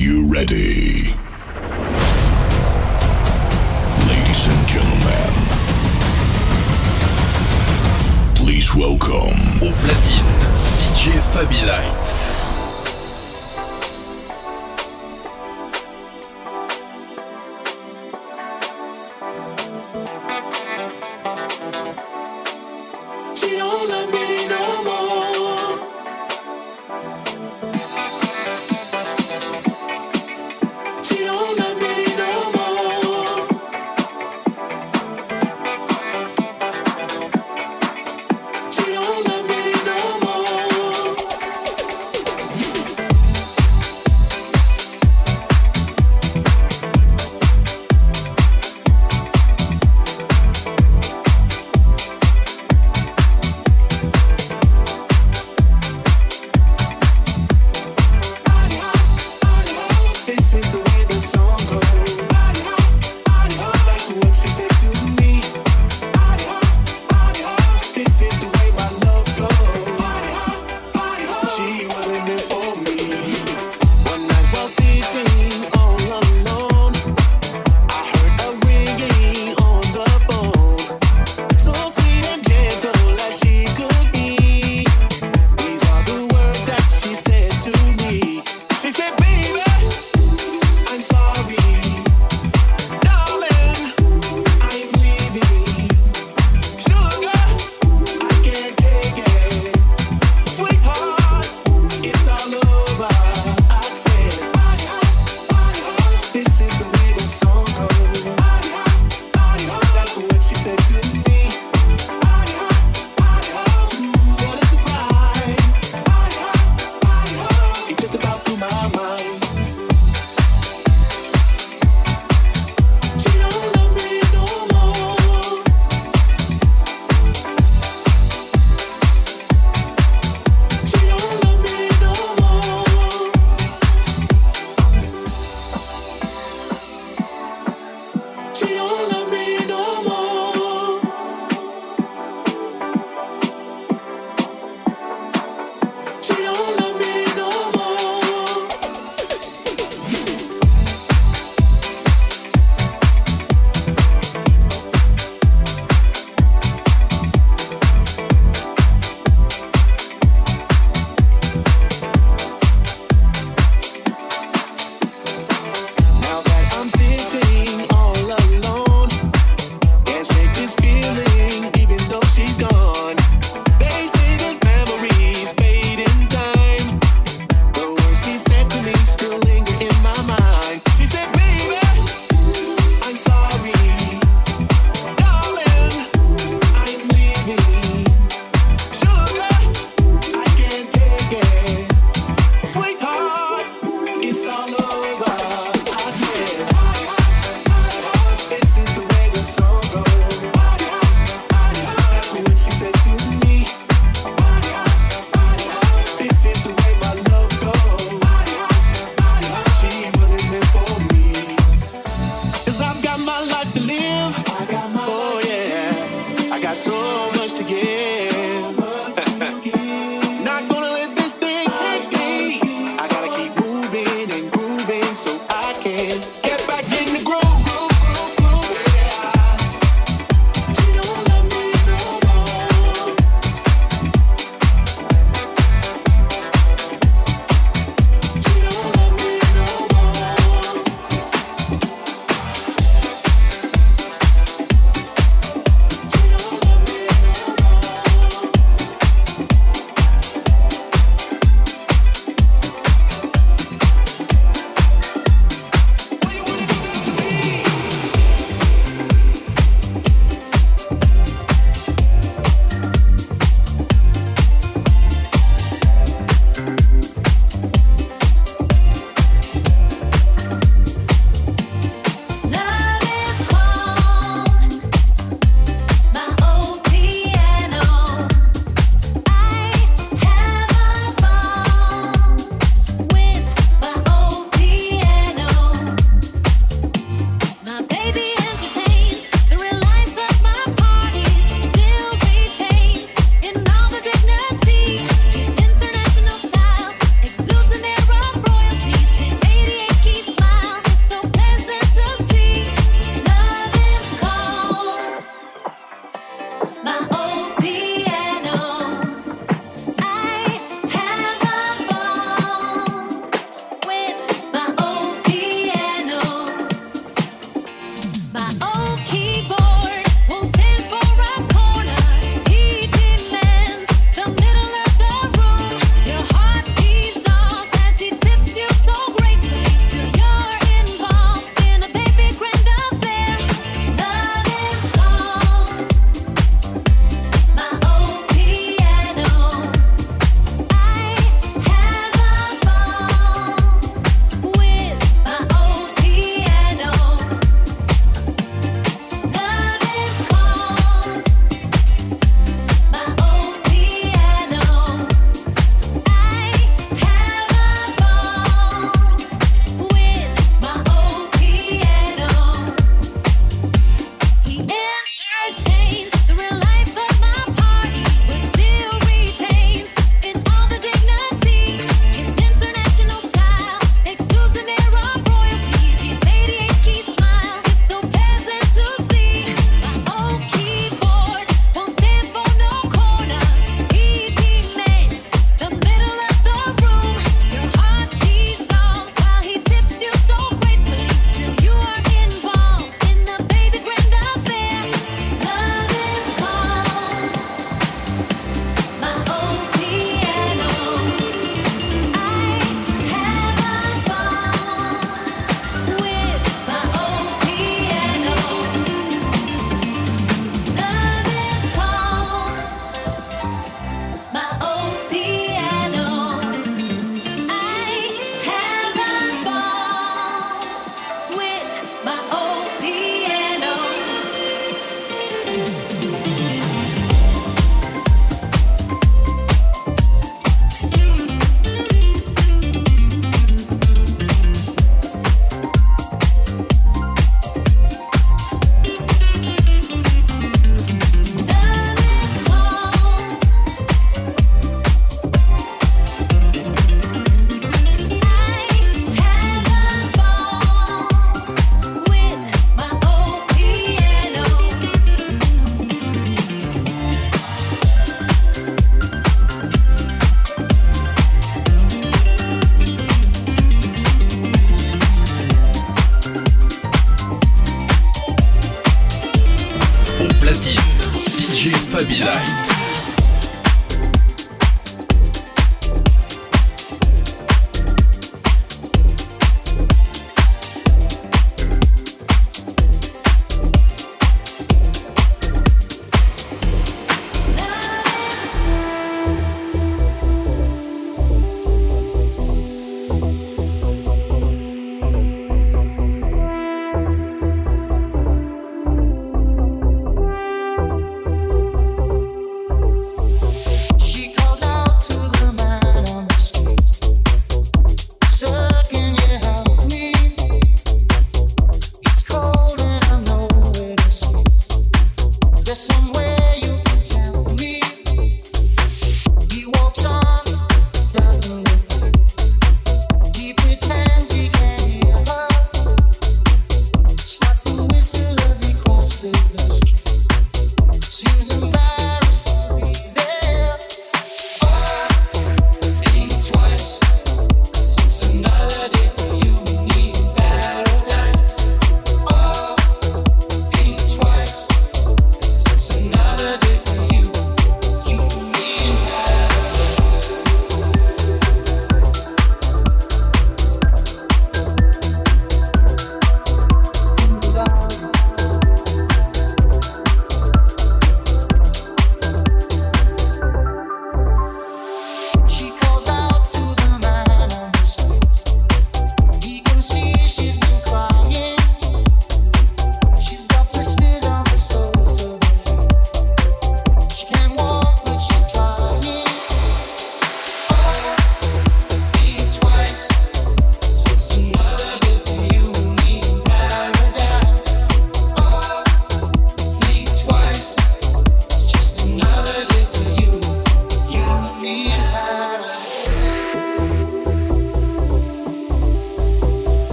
you ready? Ladies and gentlemen, please welcome. Au platine, DJ Fabi Light.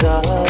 Summer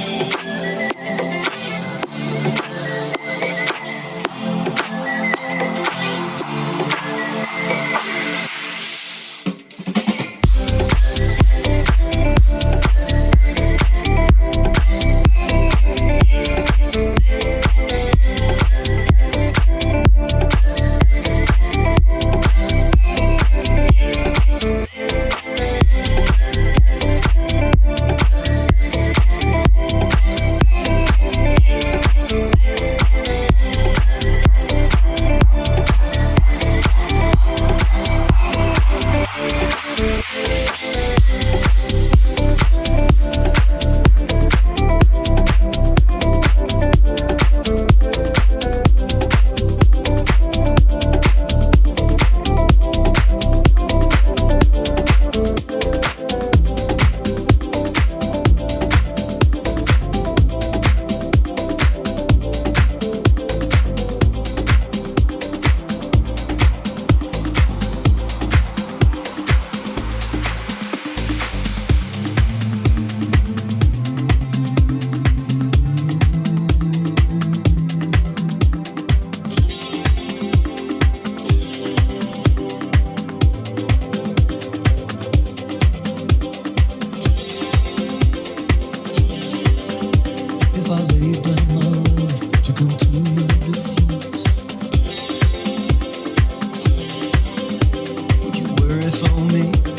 for me.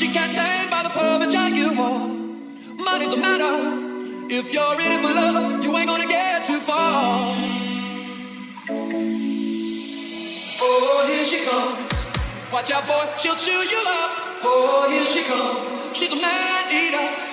She can't tame by the perfect child you are. Money's a matter. If you're in it for love, you ain't gonna get too far. Oh, here she comes. Watch out, boy, she'll chew you up. Oh, here she comes. She's a man eater.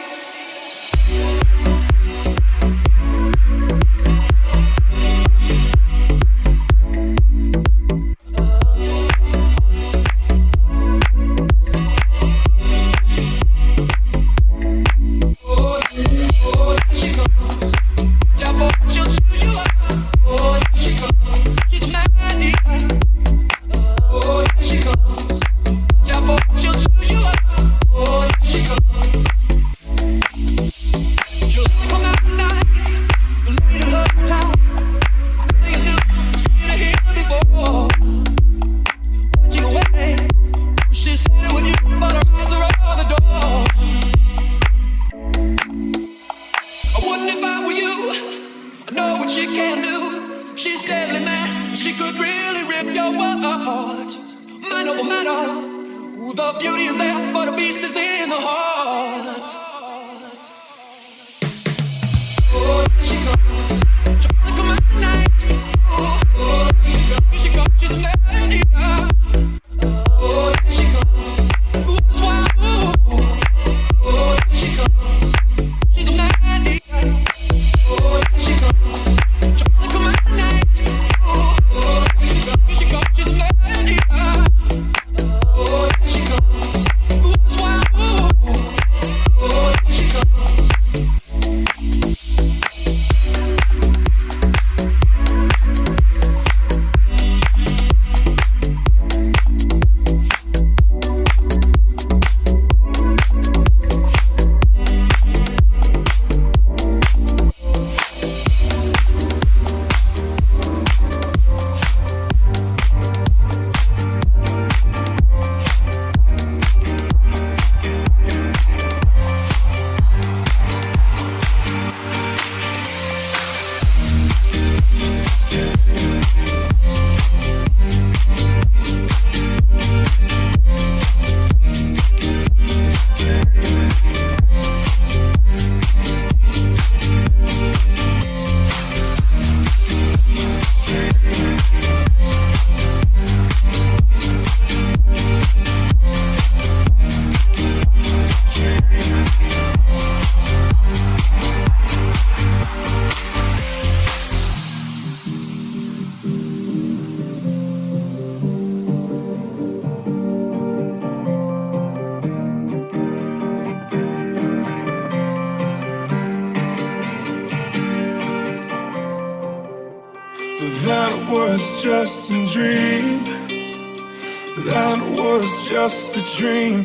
Dream.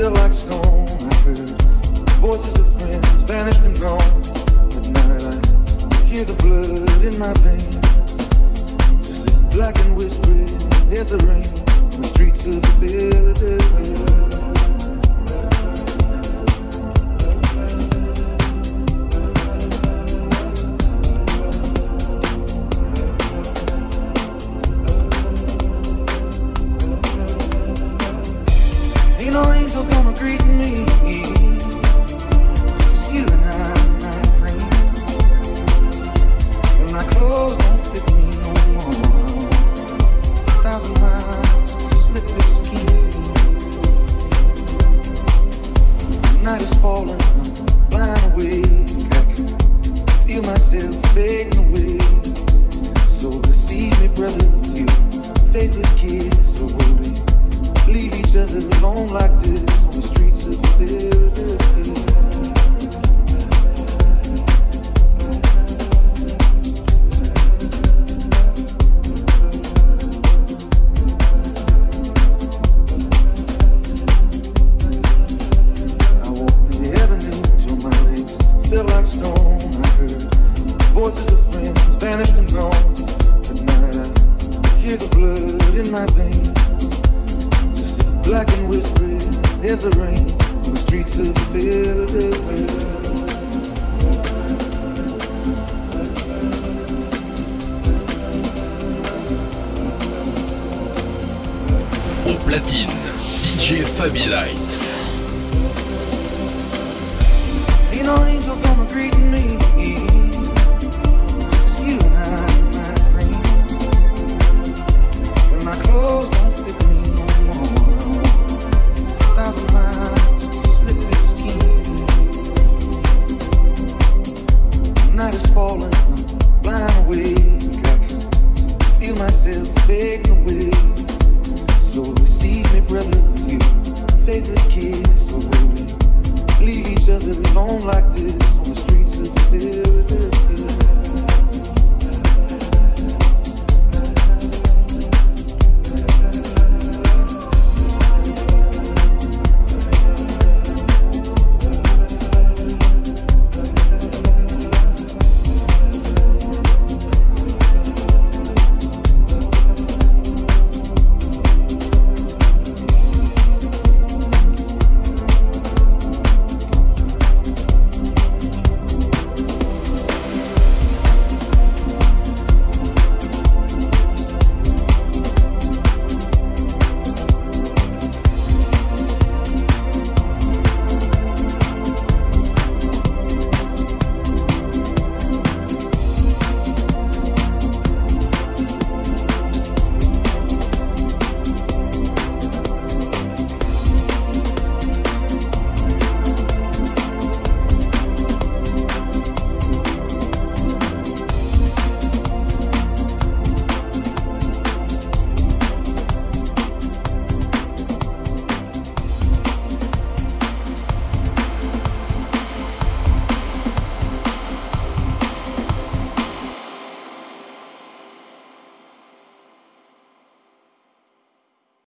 still like stone. I heard voices of friends vanished and gone. At night I hear the blood in my veins. Just as black and whispering as the rain on the streets of fear.